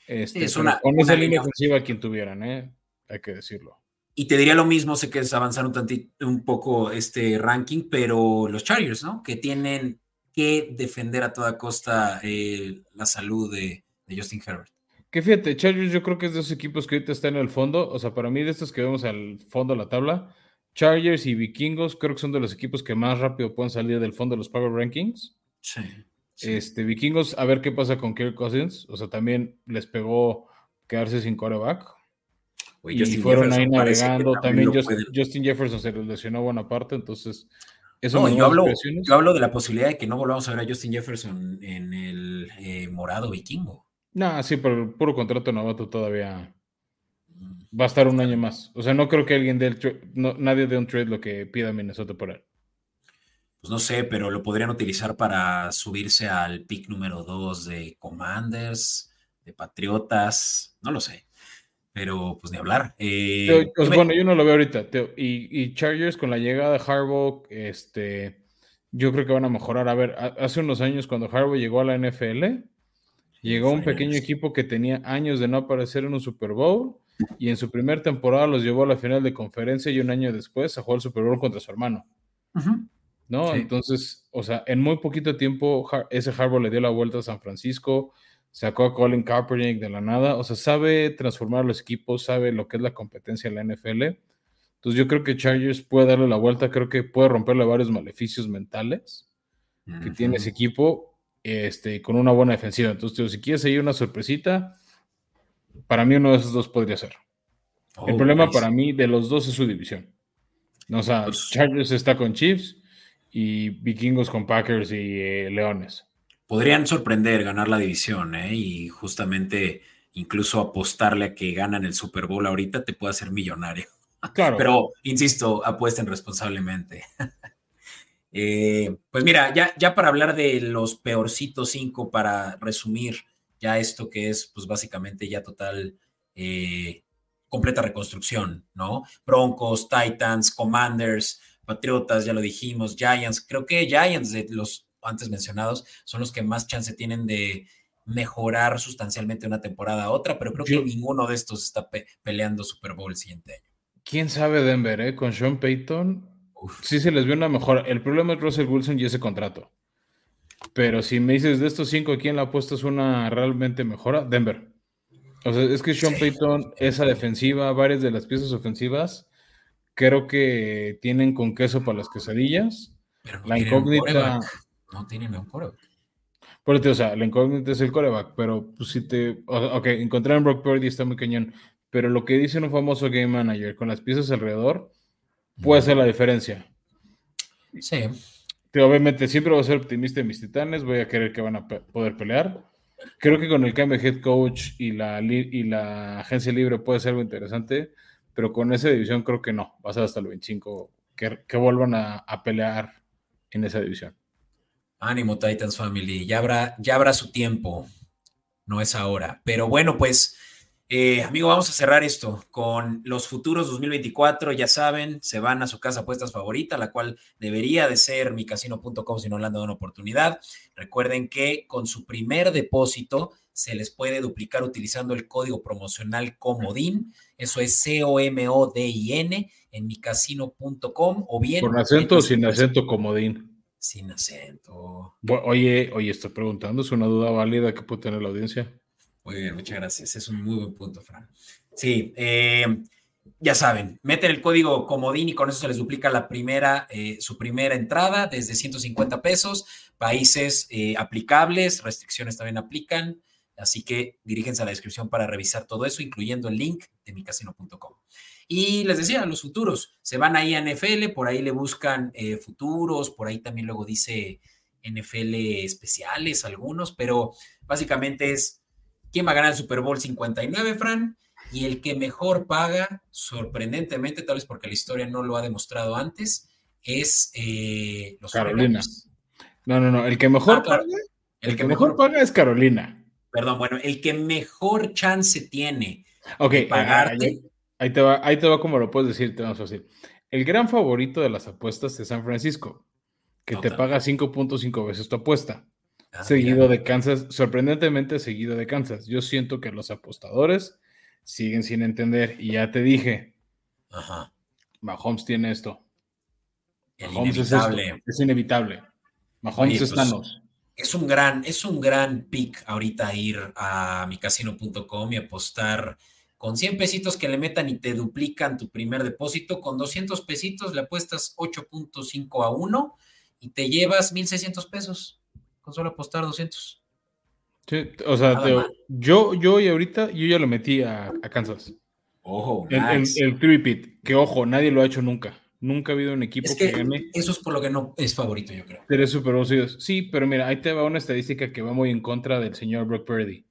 B: Este, es una, con esa línea ofensiva quien tuvieran, ¿eh? hay que decirlo.
A: Y te diría lo mismo, sé que es avanzar un, un poco este ranking, pero los Chargers, ¿no? Que tienen que defender a toda costa eh, la salud de, Justin Herbert.
B: Que fíjate, Chargers yo creo que es de esos equipos que ahorita están en el fondo, o sea, para mí de estos que vemos al fondo de la tabla, Chargers y Vikingos creo que son de los equipos que más rápido pueden salir del fondo de los Power Rankings.
A: Sí.
B: Este, Vikingos, a ver qué pasa con Kirk Cousins, o sea, también les pegó quedarse sin coreback, y fueron ahí navegando. También, Justin, Jefferson se lesionó buena parte, entonces.
A: Eso yo, hablo, yo hablo de la posibilidad de que no volvamos a ver a Justin Jefferson en el eh, morado vikingo.
B: No, sí, pero el puro contrato novato todavía va a estar un año más. O sea, no creo que alguien dé nadie dé un trade lo que pida Minnesota por él.
A: Pues no sé, pero lo podrían utilizar para subirse al pick número 2 de Commanders, de Patriotas, no lo sé pero pues ni hablar.
B: Eh, pues, bueno, yo no lo veo ahorita. Y, Chargers con la llegada de Harbaugh, este, yo creo que van a mejorar. A ver, hace unos años cuando Harbaugh llegó a la NFL, llegó un pequeño equipo que tenía años de no aparecer en un Super Bowl y en su primera temporada los llevó a la final de conferencia y un año después a jugar el Super Bowl contra su hermano. ¿No? Entonces, o sea, en muy poquito tiempo ese Harbour le dio la vuelta a San Francisco, sacó a Colin Kaepernick de la nada, o sea, sabe transformar los equipos, sabe lo que es la competencia en la NFL. Entonces yo creo que Chargers puede darle la vuelta, creo que puede romperle varios maleficios mentales que tiene ese equipo este, con una buena defensiva. Entonces, si quieres seguir una sorpresita, para mí uno de esos dos podría ser. el problema para mí de los dos es su división. O sea, pues Chargers está con Chiefs y Vikingos con Packers y eh, Leones.
A: Podrían sorprender ganar la división, ¿eh? Y justamente incluso apostarle a que ganan el Super Bowl ahorita te puede hacer millonario. Claro. Pero, insisto, apuesten responsablemente. Eh, pues mira, ya, ya para hablar de los peorcitos cinco, para resumir ya esto que es, pues básicamente ya total, eh, completa reconstrucción, ¿no? Broncos, Titans, Commanders, Patriotas, ya lo dijimos, Giants, creo que Giants de los antes mencionados son los que más chance tienen de mejorar sustancialmente una temporada a otra, pero creo que ninguno de estos está peleando Super Bowl el siguiente año.
B: ¿Quién sabe Denver, eh? Con Sean Payton sí se les ve una mejora. El problema es Russell Wilson y ese contrato. Pero si me dices de estos cinco, ¿quién la apuesta es una realmente mejora? Denver. O sea, es que Sean Payton, esa defensiva, varias de las piezas ofensivas, creo que tienen con queso para las quesadillas. la incógnita.
A: No tienen un coreback.
B: Por o sea, la incógnita es el coreback, pero pues si te. Ok, encontrar en Brock Purdy está muy cañón. Pero lo que dice un famoso game manager con las piezas alrededor, puede ser la diferencia.
A: Sí.
B: obviamente siempre voy a ser optimista en mis titanes, voy a querer que van a poder pelear. Creo que con el cambio de head coach y la, y la agencia libre puede ser algo interesante, pero con esa división creo que no, va a ser hasta el 25 que, que vuelvan a, a, pelear en esa división.
A: Ánimo Titans Family, ya habrá, ya habrá su tiempo, no es ahora. Pero bueno, pues eh, amigo, vamos a cerrar esto con los futuros 2024. Ya saben, se van a su casa apuestas favorita, la cual debería de ser micasino.com si no le han dado una oportunidad. Recuerden que con su primer depósito se les puede duplicar utilizando el código promocional Comodín. Eso es C-O-M-O-D-I-N en micasino.com o bien.
B: ¿Con acento o sin acento Comodín?
A: Sin acento.
B: Oye, oye, estoy preguntando, es una duda válida que puede tener la audiencia.
A: Muy bien, muchas gracias. Es un muy buen punto, Fran. Sí, eh, ya saben, meten el código comodín y con eso se les duplica la primera, eh, su primera entrada desde 150 pesos. Países eh, aplicables, restricciones también aplican. Así que diríjense a la descripción para revisar todo eso, incluyendo el link de micasino.com. Y les decía, los futuros, se van ahí a NFL, por ahí le buscan futuros, por ahí también luego dice NFL especiales algunos, pero básicamente es quién va a ganar el Super Bowl 59, Fran, y el que mejor paga, sorprendentemente, tal vez porque la historia no lo ha demostrado antes, es eh, los
B: Carolina. No, no, no, el que mejor ah, paga, el, que, mejor, paga es Carolina.
A: Perdón, bueno, el que mejor chance tiene
B: de pagarte. Ahí, te va, ahí te va como lo puedes decir, te vamos a decir. El gran favorito de las apuestas es San Francisco, que te paga 5.5 veces tu apuesta. Ah, seguido de Kansas, sorprendentemente seguido de Kansas. Yo siento que los apostadores siguen sin entender y ya te dije, Ajá. Mahomes tiene esto. Mahomes inevitable. Es, inevitable. Mahomes es pues,
A: Es un gran, es un gran pick ahorita ir a micasino.com y apostar con 100 pesitos que le metan y te duplican tu primer depósito, con 200 pesitos le apuestas 8.5 a 1 y te llevas 1.600 pesos con solo apostar 200.
B: Sí, o sea, yo, yo y ahorita, yo ya lo metí a, Kansas.
A: Ojo,
B: el, el, que ojo, nadie lo ha hecho nunca. Nunca ha habido un equipo que, gane.
A: Eso es por lo que no es favorito, yo creo.
B: Tres Super Bowls. Sí, pero mira, ahí te va una estadística que va muy en contra del señor Brock Purdy.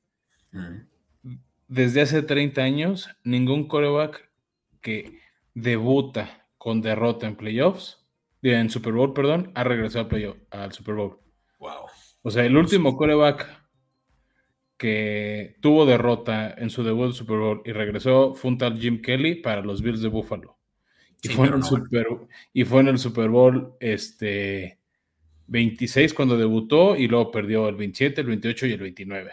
B: Mm. Desde hace 30 años, ningún coreback que debuta con derrota en playoffs, en Super Bowl, perdón, ha regresado al Super Bowl.
A: Wow.
B: O sea, el último coreback que tuvo derrota en su debut de Super Bowl y regresó fue un tal Jim Kelly para los Bills de Buffalo. Y, fue, en el Super, y fue en el Super Bowl este, 26 cuando debutó y luego perdió el 27, el 28 y el 29.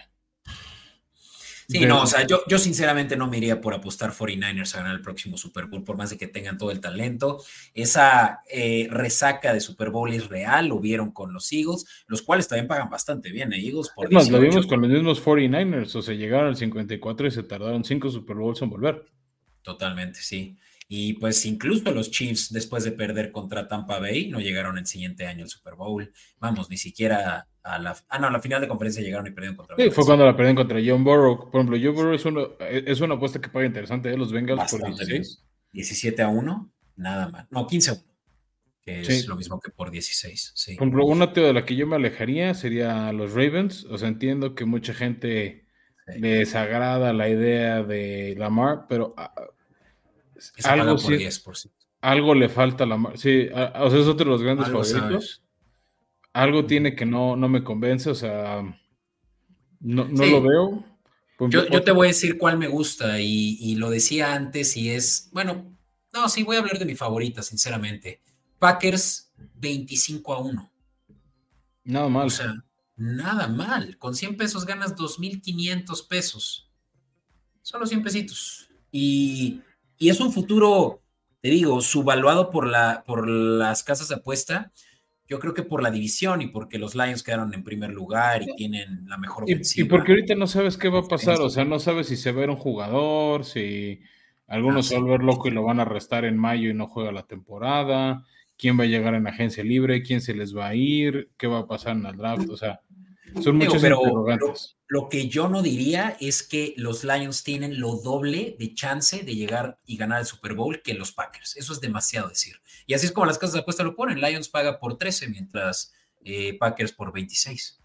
A: Sí, no, o sea, yo, yo sinceramente no me iría por apostar 49ers a ganar el próximo Super Bowl, por más de que tengan todo el talento. Esa eh, resaca de Super Bowl es real, lo vieron con los Eagles, los cuales también pagan bastante bien, ¿eh? Eagles
B: por más, lo vimos con los mismos 49ers, o sea, llegaron al 54 y se tardaron cinco Super Bowls en volver.
A: Totalmente, sí. Y pues incluso los Chiefs, después de perder contra Tampa Bay, no llegaron el siguiente año al Super Bowl. Vamos, ni siquiera a la... Ah, no, a la final de conferencia llegaron y perdieron contra...
B: Sí, fue cuando la perdieron contra John Burrow. Por ejemplo, John Burrow es, uno, es una apuesta que paga interesante, ¿eh? Los Bengals por 16.
A: 17 a 1, nada mal. No, 15 a 1, que es lo mismo que por 16. Sí.
B: Por ejemplo, una de la que yo me alejaría sería los Ravens. O sea, entiendo que mucha gente les agrada la idea de Lamar, pero... Ah, algo, algo le falta a la Sí, o sea, es otro de los grandes favoritos. Algo tiene que no, no me convence, o sea, no, lo veo.
A: Yo, te voy a decir cuál me gusta y, lo decía antes y es, bueno, no, sí, voy a hablar de mi favorita, sinceramente. Packers 25 a 1.
B: Nada mal.
A: O sea, nada mal. Con 100 pesos ganas 2.500 pesos. Solo 100 pesitos. Y y es un futuro, te digo, subvaluado por, la, por las casas de apuesta. Yo creo que por la división y porque los Lions quedaron en primer lugar y tienen la mejor
B: ofensiva. Y, porque ahorita no sabes qué va a pasar, o sea, no sabes si se va a ver un jugador, si algunos se va a volver loco y lo van a arrestar en mayo y no juega la temporada, quién va a llegar en agencia libre, quién se les va a ir, qué va a pasar en el draft, o sea, son muchos interrogantes.
A: Lo, que yo no diría es que los Lions tienen lo doble de chance de llegar y ganar el Super Bowl que los Packers. Eso es demasiado decir. Y así es como las casas de apuesta lo ponen. Lions paga por 13, mientras eh, Packers por 26.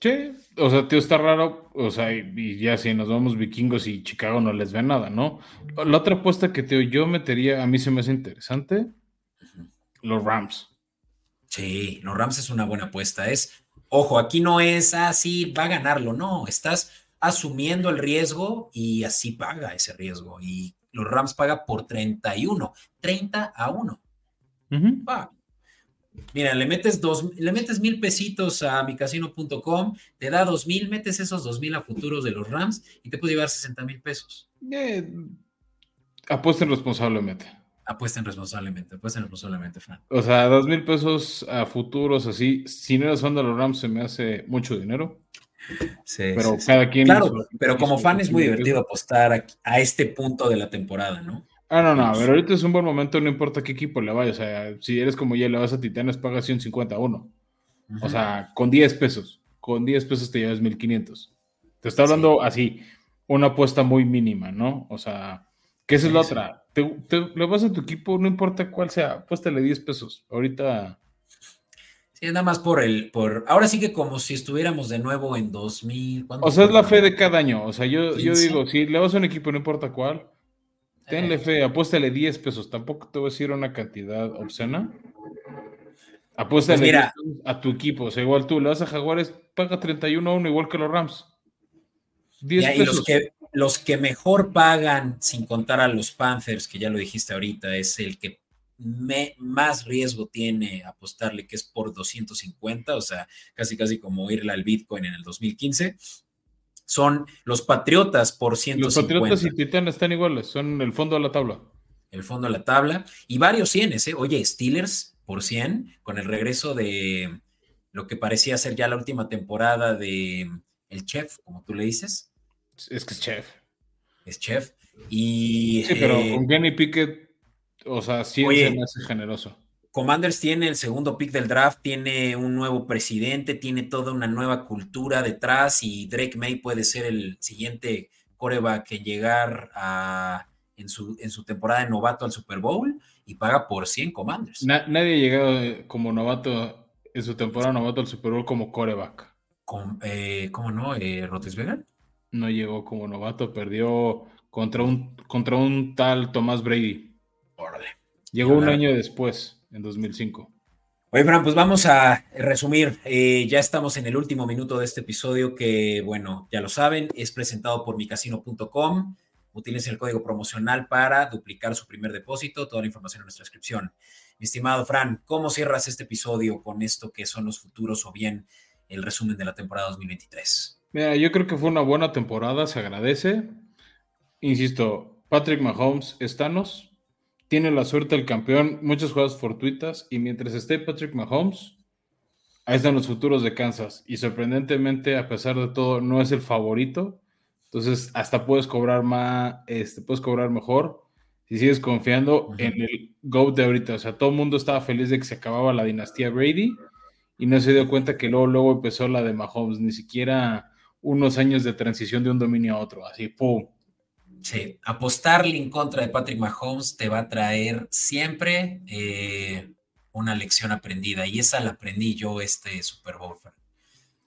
B: Sí, o sea, tío, está raro, o sea, y ya si nos vamos vikingos y Chicago no les ve nada, ¿no? La otra apuesta que tío, yo metería, a mí se me hace interesante, los Rams.
A: Sí, los Rams es una buena apuesta, es Ojo, aquí no es así, ah, va a ganarlo, no, estás asumiendo el riesgo y así paga ese riesgo. Y los Rams paga por 31, 30 a 1. Mira, le metes dos, le metes mil pesitos a micasino.com, te da dos mil, metes esos dos mil a futuros de los Rams y te puede llevar 60 mil pesos.
B: Eh, apuesten responsablemente.
A: Apuesten responsablemente, apuesten responsablemente, Fran.
B: O sea, dos mil pesos a futuros así, si no eres fan de los Rams se me hace mucho dinero.
A: Sí, pero cada quien. Claro, pero como fan es muy divertido apostar a, este punto de la temporada, ¿no?
B: Ah, no, no, pero ahorita es un buen momento, no importa qué equipo le vaya. O sea, si eres como ya le vas a Titanes, pagas 151. O sea, con 10 pesos. Con 10 pesos te llevas 1500. Te está hablando así, una apuesta muy mínima, ¿no? O sea, ¿qué es la otra? Te, le vas a tu equipo, no importa cuál sea, puéstale 10 pesos. Ahorita.
A: Sí, nada más por el, por, ahora sí que como si estuviéramos de nuevo en 2000.
B: O sea, es la fe de cada año. O sea, yo, yo digo, si le vas a un equipo, no importa cuál, tenle eh. fe, apuéstale 10 pesos. Tampoco te voy a decir una cantidad obscena. Apuéstale pues a tu equipo. O sea, igual tú le vas a Jaguares, paga 31 a 1, igual que los Rams.
A: 10 pesos. Y los que, los que mejor pagan, sin contar a los Panthers, que ya lo dijiste ahorita, es el que más riesgo tiene apostarle, que es por 250, o sea, casi casi como irle al Bitcoin en el 2015. Son los Patriotas por 150. Los Patriotas
B: y Titanes están iguales, son el fondo de la tabla.
A: El fondo de la tabla. Y varios cienes, ¿eh? Oye, Steelers por 100, con el regreso de lo que parecía ser ya la última temporada de El Chef, como tú le dices.
B: Es que es chef.
A: Es chef. Y,
B: sí, pero eh, con Kenny Pickett, o sea, sí se me hace generoso.
A: Commanders tiene el segundo pick del draft, tiene un nuevo presidente, tiene toda una nueva cultura detrás y Drake May puede ser el siguiente coreback en llegar a, en, su, en su temporada de novato al Super Bowl y paga por 100 Commanders.
B: nadie ha llegado como novato en su temporada novato al Super Bowl como coreback.
A: Eh, ¿Cómo no? Eh, ¿Rotesberger?
B: No llegó como novato, perdió contra un, contra un tal Tomás Brady. Órale. Llegó un año después, en 2005.
A: Oye, Fran, pues vamos a resumir. Eh, ya estamos en el último minuto de este episodio que, bueno, ya lo saben, es presentado por micasino.com. Utilicen el código promocional para duplicar su primer depósito. Toda la información en nuestra descripción. Mi estimado Fran, ¿cómo cierras este episodio con esto que son los futuros o bien el resumen de la temporada 2023?
B: Mira, yo creo que fue una buena temporada, se agradece. Insisto, Patrick Mahomes, estanos, tiene la suerte el campeón, muchas jugadas fortuitas, y mientras esté Patrick Mahomes, ahí están los futuros de Kansas. Y sorprendentemente, a pesar de todo, no es el favorito. Entonces, hasta puedes cobrar más, este, puedes cobrar mejor si sigues confiando en el GOAT de ahorita. O sea, todo el mundo estaba feliz de que se acababa la dinastía Brady y no se dio cuenta que luego, luego empezó la de Mahomes, ni siquiera unos años de transición de un dominio a otro, así, ¡pum!
A: Sí, apostarle en contra de Patrick Mahomes te va a traer siempre eh, una lección aprendida y esa la aprendí yo este Super Bowl.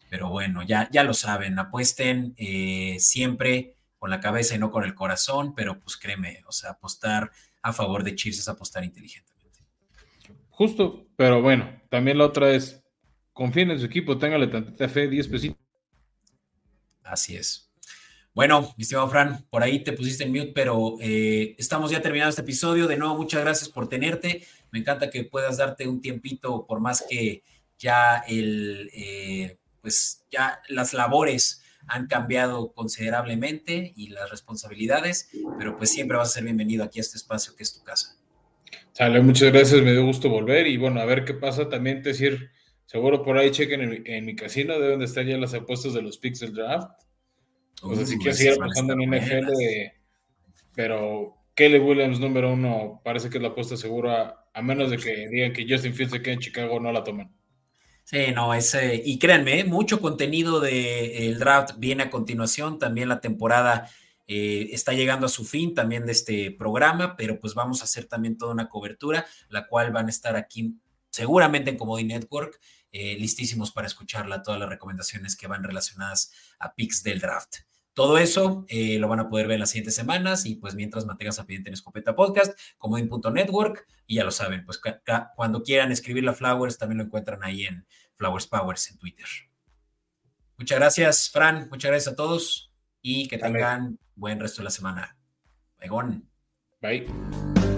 A: Pero bueno, ya, ya lo saben, apuesten eh, siempre con la cabeza y no con el corazón, pero pues créeme, o sea, apostar a favor de Chiefs es apostar inteligentemente.
B: Justo, pero bueno, también la otra es, confíen en su equipo, téngale tanta fe, 10 pesitos.
A: Así es. Bueno, mi estimado Fran, por ahí te pusiste en mute, pero eh, estamos ya terminando este episodio. De nuevo, muchas gracias por tenerte. Me encanta que puedas darte un tiempito, por más que ya el, eh, pues ya las labores han cambiado considerablemente y las responsabilidades, pero pues siempre vas a ser bienvenido aquí a este espacio que es tu casa.
B: Sale, muchas gracias, me dio gusto volver y bueno, a ver qué pasa. También decir, seguro por ahí chequen en mi, casino, deben de estar ya las apuestas de los Pixel Draft. O sea, si quieres seguir trabajando en NFL, pero Kelly Williams número uno parece que es la apuesta segura, a menos de que digan que Justin Fields se quede en Chicago, no la toman.
A: Sí, no, ese, y créanme, mucho contenido del draft viene a continuación, también la temporada eh, está llegando a su fin también de este programa, pero pues vamos a hacer también toda una cobertura, la cual van a estar aquí seguramente en Comedy Network, eh, listísimos para escucharla, todas las recomendaciones que van relacionadas a picks del draft. Todo eso eh, lo van a poder ver en las siguientes semanas y pues mientras mantengas a pendiente en Escopeta Podcast, Comodín.network y ya lo saben, pues cuando quieran escribir la Flowers también lo encuentran ahí en Flowers Powers en Twitter. Muchas gracias, Fran, muchas gracias a todos y que tengan buen resto de la semana. Bye.
B: Bye.